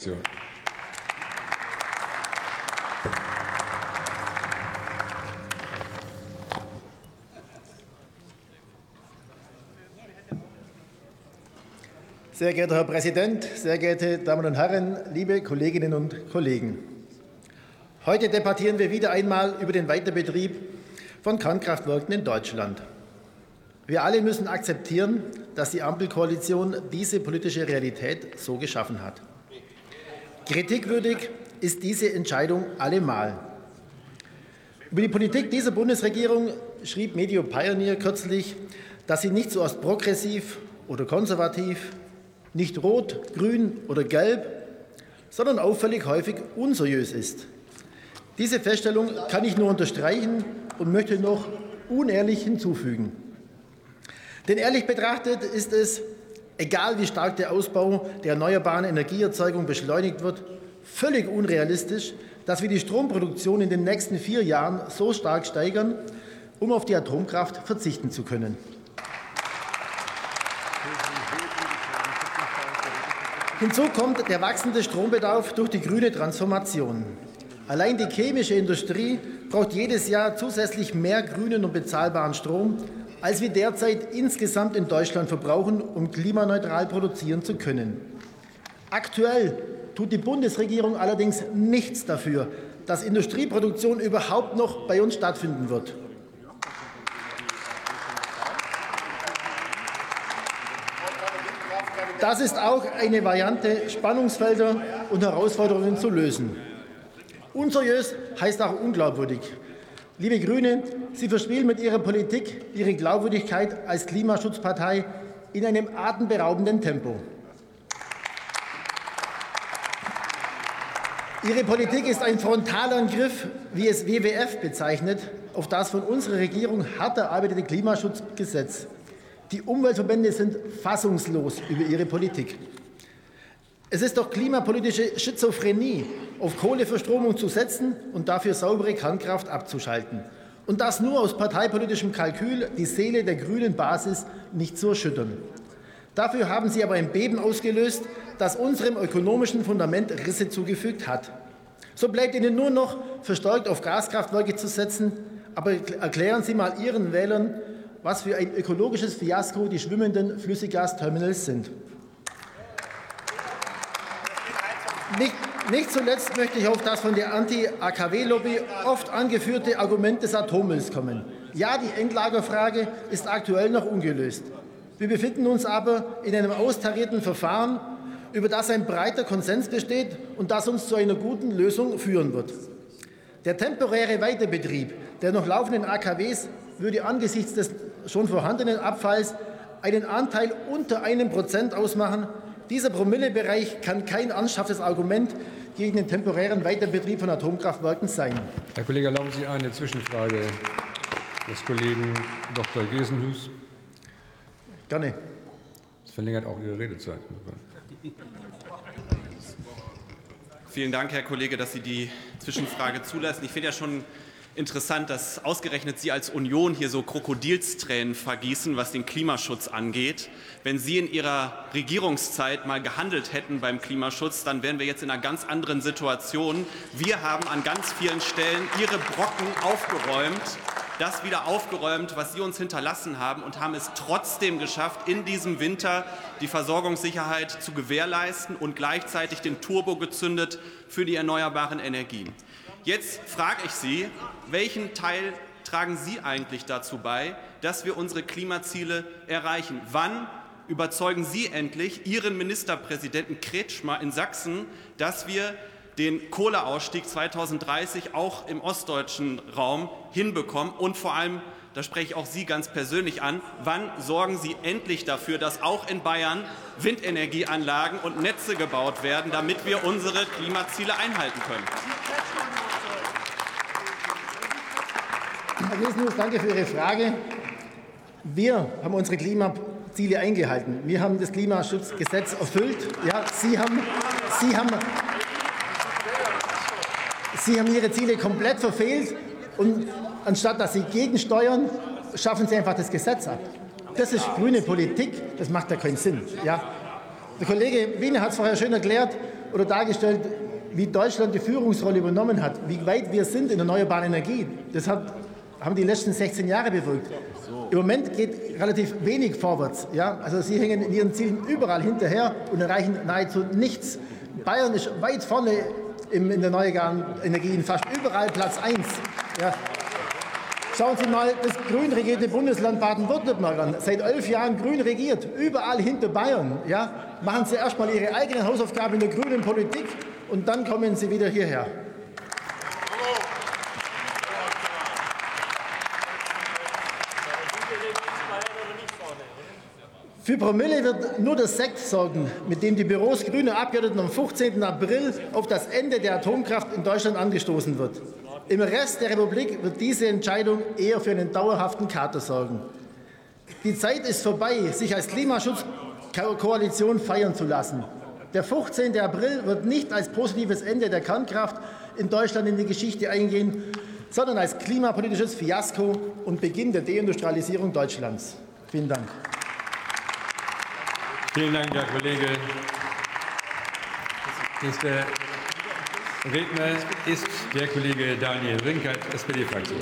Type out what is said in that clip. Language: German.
Fraktion. Sehr geehrter Herr Präsident, sehr geehrte Damen und Herren, liebe Kolleginnen und Kollegen! Heute debattieren wir wieder einmal über den Weiterbetrieb von Kernkraftwerken in Deutschland. Wir alle müssen akzeptieren, dass die Ampelkoalition diese politische Realität so geschaffen hat. Kritikwürdig ist diese Entscheidung allemal. Über die Politik dieser Bundesregierung schrieb Medio Pioneer kürzlich, dass sie nicht zuerst progressiv oder konservativ, nicht rot, grün oder gelb, sondern auffällig häufig unseriös ist. Diese Feststellung kann ich nur unterstreichen und möchte noch unehrlich hinzufügen. Denn ehrlich betrachtet ist es, egal wie stark der Ausbau der erneuerbaren Energieerzeugung beschleunigt wird, völlig unrealistisch, dass wir die Stromproduktion in den nächsten vier Jahren so stark steigern, um auf die Atomkraft verzichten zu können. Hinzu kommt der wachsende Strombedarf durch die grüne Transformation. Allein die chemische Industrie braucht jedes Jahr zusätzlich mehr grünen und bezahlbaren Strom, als wir derzeit insgesamt in Deutschland verbrauchen, um klimaneutral produzieren zu können. Aktuell tut die Bundesregierung allerdings nichts dafür, dass Industrieproduktion überhaupt noch bei uns stattfinden wird. Das ist auch eine Variante, Spannungsfelder und Herausforderungen zu lösen. Unseriös heißt auch unglaubwürdig. Liebe Grüne, Sie verspielen mit Ihrer Politik Ihre Glaubwürdigkeit als Klimaschutzpartei in einem atemberaubenden Tempo. Ihre Politik ist ein Frontalangriff, wie es WWF bezeichnet, auf das von unserer Regierung hart erarbeitete Klimaschutzgesetz. Die Umweltverbände sind fassungslos über ihre Politik. Es ist doch klimapolitische Schizophrenie, auf Kohleverstromung zu setzen und dafür saubere Kernkraft abzuschalten. Und das nur aus parteipolitischem Kalkül, die Seele der grünen Basis nicht zu erschüttern. Dafür haben Sie aber ein Beben ausgelöst, das unserem ökonomischen Fundament Risse zugefügt hat. So bleibt Ihnen nur noch, verstärkt auf Gaskraftwerke zu setzen. Aber erklären Sie mal Ihren Wählern, was für ein ökologisches Fiasko die schwimmenden Flüssiggasterminals sind. Nicht, nicht, zuletzt möchte ich auf das von der Anti-AKW-Lobby oft angeführte Argument des Atommülls kommen. Ja, die Endlagerfrage ist aktuell noch ungelöst. Wir befinden uns aber in einem austarierten Verfahren, über das ein breiter Konsens besteht und das uns zu einer guten Lösung führen wird. Der temporäre Weiterbetrieb der noch laufenden AKWs würde angesichts des schon vorhandenen Abfalls einen Anteil unter einem Prozent ausmachen, dieser Promillebereich kann kein ernsthaftes Argument gegen den temporären Weiterbetrieb von Atomkraftwerken sein. Herr Kollege, erlauben Sie eine Zwischenfrage des Kollegen Dr. Gesenhus. Gerne. Das verlängert auch Ihre Redezeit. Vielen Dank, Herr Kollege, dass Sie die Zwischenfrage zulassen. Ich finde ja schon interessant, dass ausgerechnet Sie als Union hier so Krokodilstränen vergießen, was den Klimaschutz angeht. Wenn Sie in Ihrer Regierungszeit mal gehandelt hätten beim Klimaschutz, dann wären wir jetzt in einer ganz anderen Situation. Wir haben an ganz vielen Stellen Ihre Brocken aufgeräumt das wieder aufgeräumt, was Sie uns hinterlassen haben und haben es trotzdem geschafft, in diesem Winter die Versorgungssicherheit zu gewährleisten und gleichzeitig den Turbo gezündet für die erneuerbaren Energien. Jetzt frage ich Sie, welchen Teil tragen Sie eigentlich dazu bei, dass wir unsere Klimaziele erreichen? Wann überzeugen Sie endlich Ihren Ministerpräsidenten Kretschmer in Sachsen, dass wir den Kohleausstieg 2030 auch im ostdeutschen Raum hinbekommen und vor allem da spreche ich auch Sie ganz persönlich an. Wann sorgen Sie endlich dafür, dass auch in Bayern Windenergieanlagen und Netze gebaut werden, damit wir unsere Klimaziele einhalten können? Herr Wiesenhuus, danke für Ihre Frage. Wir haben unsere Klimaziele eingehalten. Wir haben das Klimaschutzgesetz erfüllt. Ja, Sie haben, Sie haben, Sie haben Ihre Ziele komplett verfehlt und anstatt dass Sie gegensteuern, schaffen Sie einfach das Gesetz ab. Das ist grüne Politik, das macht ja keinen Sinn. Ja. Der Kollege Wiener hat es vorher schön erklärt, oder dargestellt, wie Deutschland die Führungsrolle übernommen hat, wie weit wir sind in erneuerbaren Energien. Das hat, haben die letzten 16 Jahre bewirkt. Im Moment geht relativ wenig vorwärts. Ja? Also Sie hängen in Ihren Zielen überall hinterher und erreichen nahezu nichts. Bayern ist weit vorne in der erneuerbaren Energien, fast überall Platz 1. Ja? Schauen Sie mal das grün regierte Bundesland Baden-Württemberg an. Seit elf Jahren grün regiert, überall hinter Bayern. Ja? Machen Sie erst mal Ihre eigenen Hausaufgaben in der grünen Politik und dann kommen Sie wieder hierher. Für Promille wird nur der Sekt sorgen, mit dem die Büros grüner Abgeordneten am 15. April auf das Ende der Atomkraft in Deutschland angestoßen wird. Im Rest der Republik wird diese Entscheidung eher für einen dauerhaften Kater sorgen. Die Zeit ist vorbei, sich als Klimaschutzkoalition feiern zu lassen. Der 15. April wird nicht als positives Ende der Kernkraft in Deutschland in die Geschichte eingehen, sondern als klimapolitisches Fiasko und Beginn der Deindustrialisierung Deutschlands. Vielen Dank. Vielen Dank, Herr Kollege. Nächster Redner ist der Kollege Daniel Rinkert, SPD-Fraktion.